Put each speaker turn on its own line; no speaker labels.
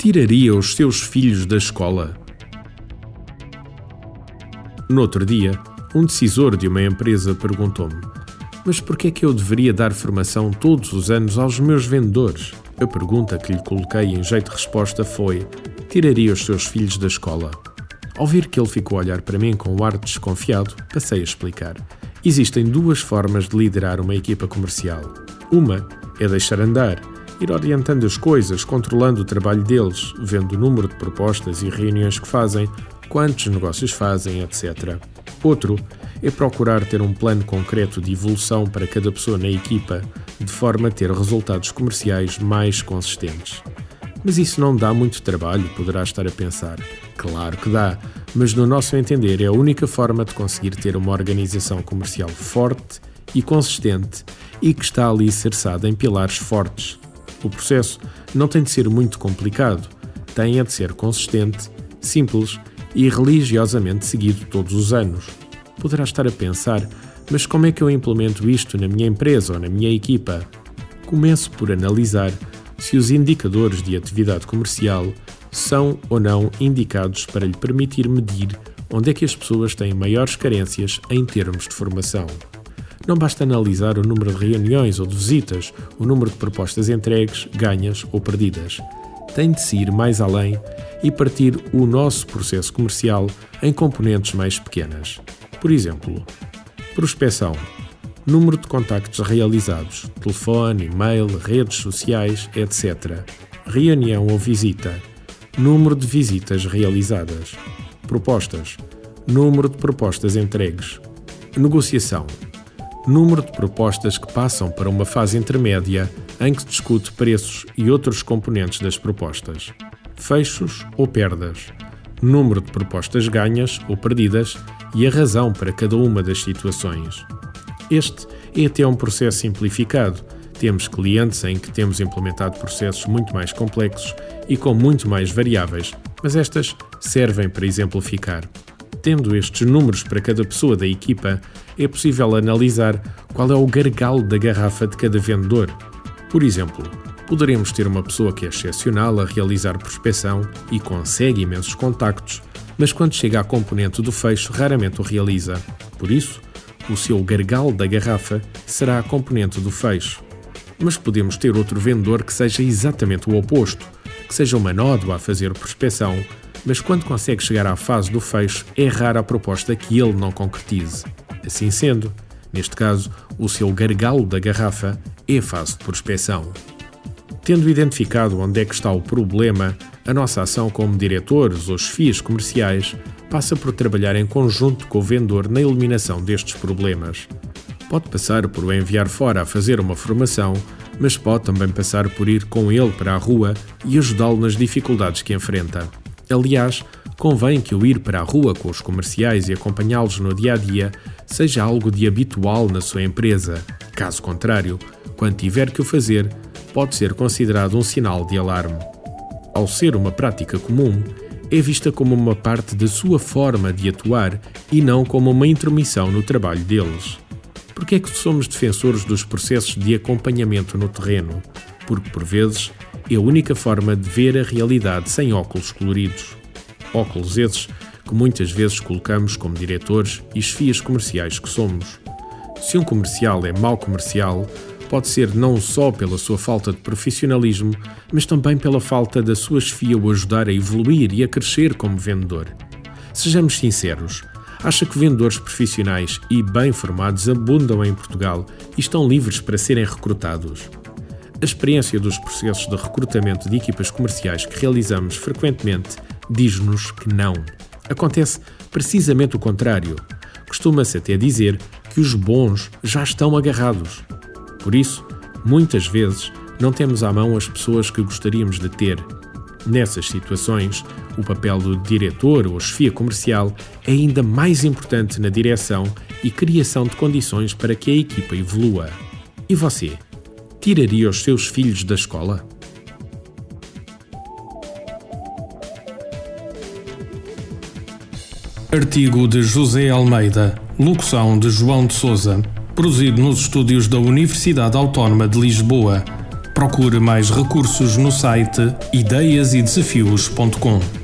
tiraria os seus filhos da escola? No outro dia, um decisor de uma empresa perguntou-me: Mas por que é que eu deveria dar formação todos os anos aos meus vendedores? A pergunta que lhe coloquei em jeito de resposta foi: Tiraria os seus filhos da escola? Ao ver que ele ficou a olhar para mim com um ar desconfiado, passei a explicar. Existem duas formas de liderar uma equipa comercial. Uma é deixar andar ir orientando as coisas, controlando o trabalho deles, vendo o número de propostas e reuniões que fazem, quantos negócios fazem, etc. Outro é procurar ter um plano concreto de evolução para cada pessoa na equipa, de forma a ter resultados comerciais mais consistentes. Mas isso não dá muito trabalho, poderá estar a pensar. Claro que dá, mas no nosso entender é a única forma de conseguir ter uma organização comercial forte e consistente e que está ali cerçada em pilares fortes, o processo não tem de ser muito complicado, tem de ser consistente, simples e religiosamente seguido todos os anos. Poderá estar a pensar, mas como é que eu implemento isto na minha empresa ou na minha equipa? Começo por analisar se os indicadores de atividade comercial são ou não indicados para lhe permitir medir onde é que as pessoas têm maiores carências em termos de formação. Não basta analisar o número de reuniões ou de visitas, o número de propostas entregues, ganhas ou perdidas. Tem de se ir mais além e partir o nosso processo comercial em componentes mais pequenas. Por exemplo, prospecção, número de contactos realizados, telefone, e-mail, redes sociais, etc. Reunião ou visita, número de visitas realizadas. Propostas, número de propostas entregues. Negociação, número de propostas que passam para uma fase intermédia em que se discute preços e outros componentes das propostas, fechos ou perdas, número de propostas ganhas ou perdidas e a razão para cada uma das situações. Este é até um processo simplificado. Temos clientes em que temos implementado processos muito mais complexos e com muito mais variáveis, mas estas servem para exemplificar. Tendo estes números para cada pessoa da equipa, é possível analisar qual é o gargalo da garrafa de cada vendedor. Por exemplo, poderemos ter uma pessoa que é excepcional a realizar prospecção e consegue imensos contactos, mas quando chega à componente do fecho, raramente o realiza. Por isso, o seu gargalo da garrafa será a componente do fecho. Mas podemos ter outro vendedor que seja exatamente o oposto, que seja uma nódoa a fazer prospecção, mas quando consegue chegar à fase do fecho, é rara a proposta que ele não concretize. Assim sendo, neste caso, o seu gargalo da garrafa é a fase de prospecção. Tendo identificado onde é que está o problema, a nossa ação como diretores ou chefias comerciais passa por trabalhar em conjunto com o vendedor na eliminação destes problemas. Pode passar por o enviar fora a fazer uma formação, mas pode também passar por ir com ele para a rua e ajudá-lo nas dificuldades que enfrenta. Aliás, convém que o ir para a rua com os comerciais e acompanhá-los no dia a dia seja algo de habitual na sua empresa. Caso contrário, quando tiver que o fazer, pode ser considerado um sinal de alarme. Ao ser uma prática comum, é vista como uma parte da sua forma de atuar e não como uma intromissão no trabalho deles. Por que é que somos defensores dos processos de acompanhamento no terreno? Porque, por vezes, é a única forma de ver a realidade sem óculos coloridos. Óculos esses que muitas vezes colocamos como diretores e chefias comerciais que somos. Se um comercial é mau comercial, pode ser não só pela sua falta de profissionalismo, mas também pela falta da sua chefia o ajudar a evoluir e a crescer como vendedor. Sejamos sinceros, acha que vendedores profissionais e bem formados abundam em Portugal e estão livres para serem recrutados? A experiência dos processos de recrutamento de equipas comerciais que realizamos frequentemente diz-nos que não. Acontece precisamente o contrário. Costuma-se até dizer que os bons já estão agarrados. Por isso, muitas vezes, não temos à mão as pessoas que gostaríamos de ter. Nessas situações, o papel do diretor ou chefia comercial é ainda mais importante na direção e criação de condições para que a equipa evolua. E você? Tiraria os seus filhos da escola?
Artigo de José Almeida, locução de João de Souza, produzido nos estúdios da Universidade Autónoma de Lisboa. Procure mais recursos no site ideiasedesafios.com.